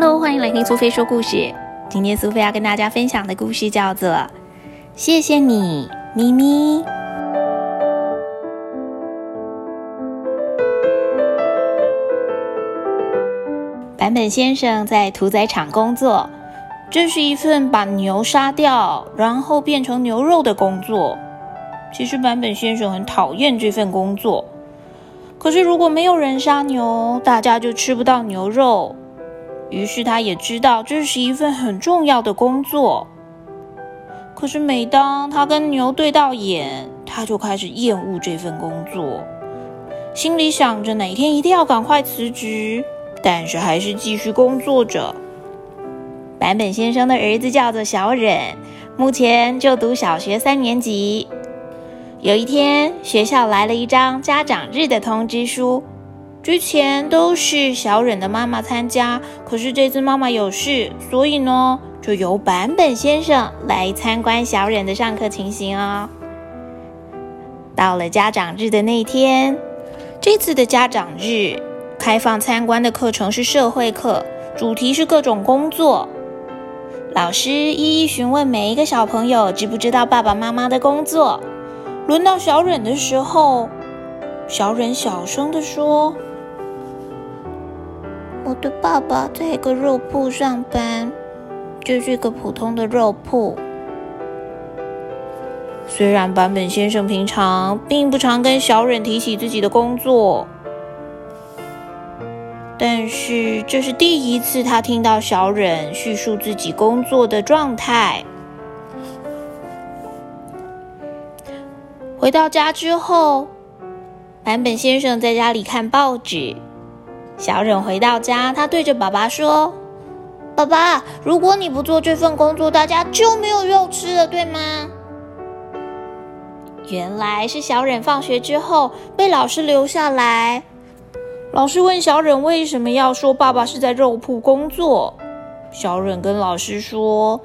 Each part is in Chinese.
Hello，欢迎来听苏菲说故事。今天苏菲要跟大家分享的故事叫做《谢谢你，咪咪》。版本先生在屠宰场工作，这是一份把牛杀掉，然后变成牛肉的工作。其实版本先生很讨厌这份工作，可是如果没有人杀牛，大家就吃不到牛肉。于是他也知道这是一份很重要的工作。可是每当他跟牛对到眼，他就开始厌恶这份工作，心里想着哪天一定要赶快辞职，但是还是继续工作着。版本先生的儿子叫做小忍，目前就读小学三年级。有一天，学校来了一张家长日的通知书。之前都是小忍的妈妈参加，可是这次妈妈有事，所以呢，就由版本先生来参观小忍的上课情形哦。到了家长日的那天，这次的家长日开放参观的课程是社会课，主题是各种工作。老师一一询问每一个小朋友知不知道爸爸妈妈的工作。轮到小忍的时候，小忍小声的说：“我的爸爸在一个肉铺上班，就是一个普通的肉铺。虽然版本先生平常并不常跟小忍提起自己的工作，但是这是第一次他听到小忍叙述自己工作的状态。”回到家之后，版本先生在家里看报纸。小忍回到家，他对着爸爸说：“爸爸，如果你不做这份工作，大家就没有肉吃了，对吗？”原来是小忍放学之后被老师留下来。老师问小忍为什么要说爸爸是在肉铺工作。小忍跟老师说：“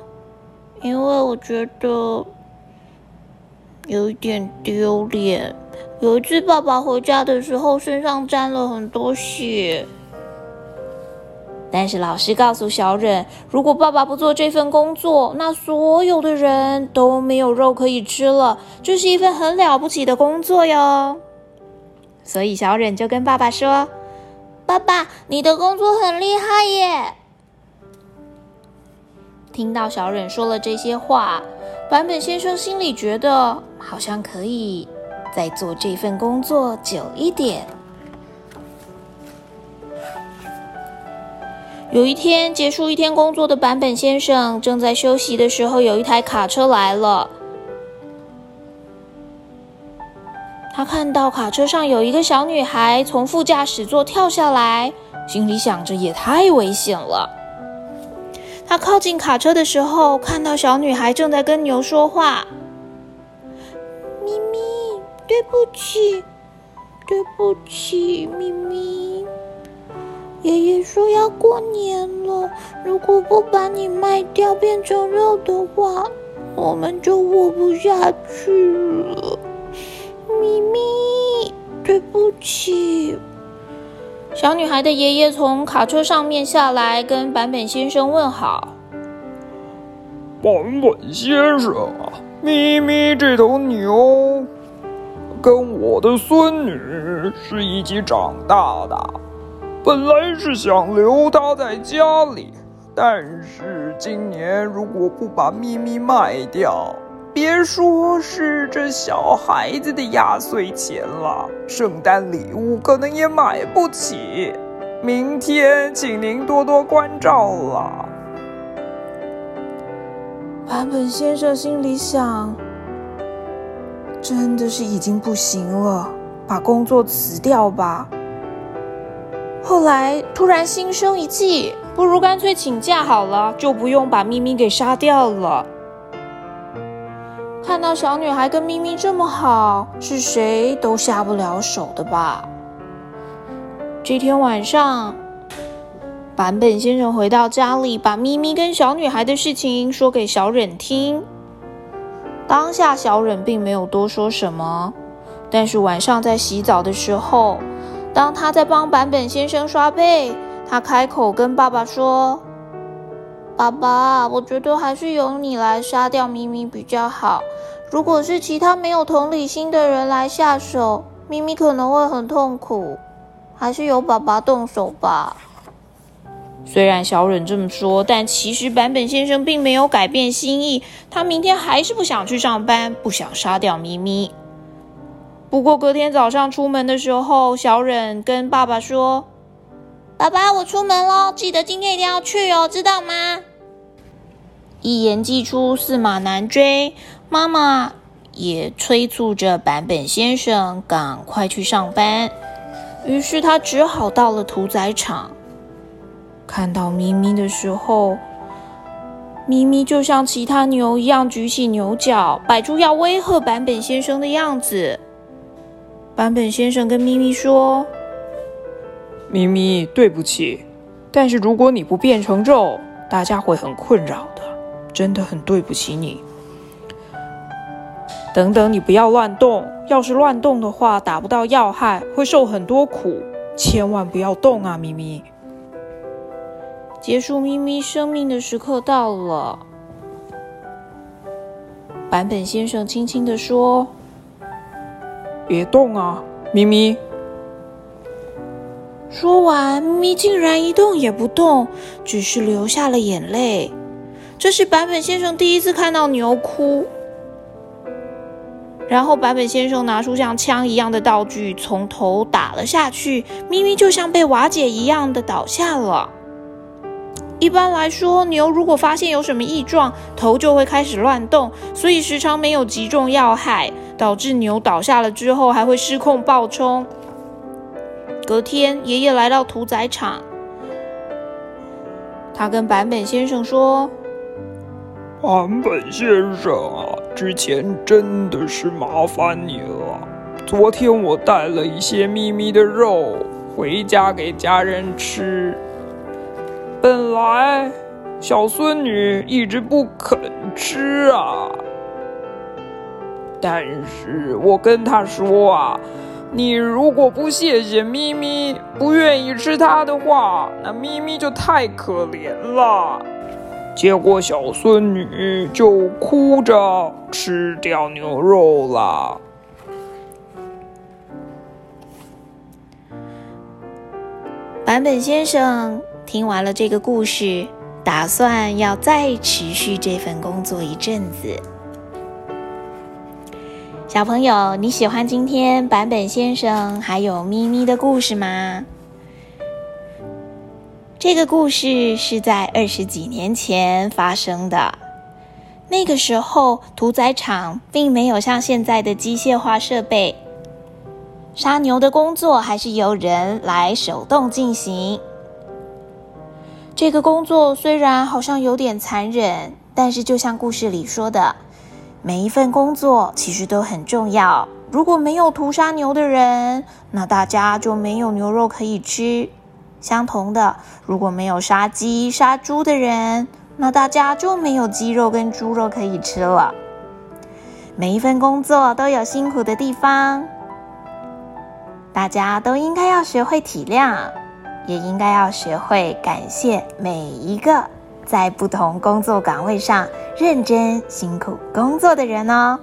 因为我觉得。”有一点丢脸。有一次，爸爸回家的时候，身上沾了很多血。但是老师告诉小忍，如果爸爸不做这份工作，那所有的人都没有肉可以吃了。这是一份很了不起的工作哟。所以小忍就跟爸爸说：“爸爸，你的工作很厉害耶！”听到小忍说了这些话。版本先生心里觉得好像可以再做这份工作久一点。有一天结束一天工作的版本先生正在休息的时候，有一台卡车来了。他看到卡车上有一个小女孩从副驾驶座跳下来，心里想着也太危险了。他靠近卡车的时候，看到小女孩正在跟牛说话：“，对不起，对不起，咪咪。爷爷说要过年了，如果不把你卖掉变成肉的话，我们就活不下去了。咪咪，对不起。”小女孩的爷爷从卡车上面下来，跟版本先生问好。版本先生啊，咪咪这头牛跟我的孙女是一起长大的，本来是想留她在家里，但是今年如果不把咪咪卖掉。别说是这小孩子的压岁钱了，圣诞礼物可能也买不起。明天请您多多关照了。版本先生心里想：真的是已经不行了，把工作辞掉吧。后来突然心生一计，不如干脆请假好了，就不用把咪咪给杀掉了。看到小女孩跟咪咪这么好，是谁都下不了手的吧？这天晚上，版本先生回到家里，把咪咪跟小女孩的事情说给小忍听。当下小忍并没有多说什么，但是晚上在洗澡的时候，当他在帮版本先生刷背，他开口跟爸爸说：“爸爸，我觉得还是由你来杀掉咪咪比较好。如果是其他没有同理心的人来下手，咪咪可能会很痛苦。还是由爸爸动手吧。”虽然小忍这么说，但其实坂本先生并没有改变心意。他明天还是不想去上班，不想杀掉咪咪。不过隔天早上出门的时候，小忍跟爸爸说：“爸爸，我出门喽，记得今天一定要去哦，知道吗？”一言既出，驷马难追。妈妈也催促着坂本先生赶快去上班，于是他只好到了屠宰场。看到咪咪的时候，咪咪就像其他牛一样举起牛角，摆出要威吓坂本先生的样子。坂本先生跟咪咪说：“咪咪，对不起，但是如果你不变成肉，大家会很困扰的，真的很对不起你。等等，你不要乱动，要是乱动的话，打不到要害，会受很多苦，千万不要动啊，咪咪。”结束咪咪生命的时刻到了，坂本先生轻轻的说：“别动啊，咪咪。”说完，咪咪竟然一动也不动，只是流下了眼泪。这是坂本先生第一次看到牛哭。然后坂本先生拿出像枪一样的道具，从头打了下去，咪咪就像被瓦解一样的倒下了。一般来说，牛如果发现有什么异状，头就会开始乱动，所以时常没有击中要害，导致牛倒下了之后还会失控暴冲。隔天，爷爷来到屠宰场，他跟坂本先生说：“坂本先生啊，之前真的是麻烦你了。昨天我带了一些咪咪的肉回家给家人吃。”本来小孙女一直不肯吃啊，但是我跟她说啊，你如果不谢谢咪咪，不愿意吃它的话，那咪咪就太可怜了。结果小孙女就哭着吃掉牛肉了。版本先生。听完了这个故事，打算要再持续这份工作一阵子。小朋友，你喜欢今天版本先生还有咪咪的故事吗？这个故事是在二十几年前发生的。那个时候，屠宰场并没有像现在的机械化设备，杀牛的工作还是由人来手动进行。这个工作虽然好像有点残忍，但是就像故事里说的，每一份工作其实都很重要。如果没有屠杀牛的人，那大家就没有牛肉可以吃。相同的，如果没有杀鸡杀猪的人，那大家就没有鸡肉跟猪肉可以吃了。每一份工作都有辛苦的地方，大家都应该要学会体谅。也应该要学会感谢每一个在不同工作岗位上认真辛苦工作的人哦。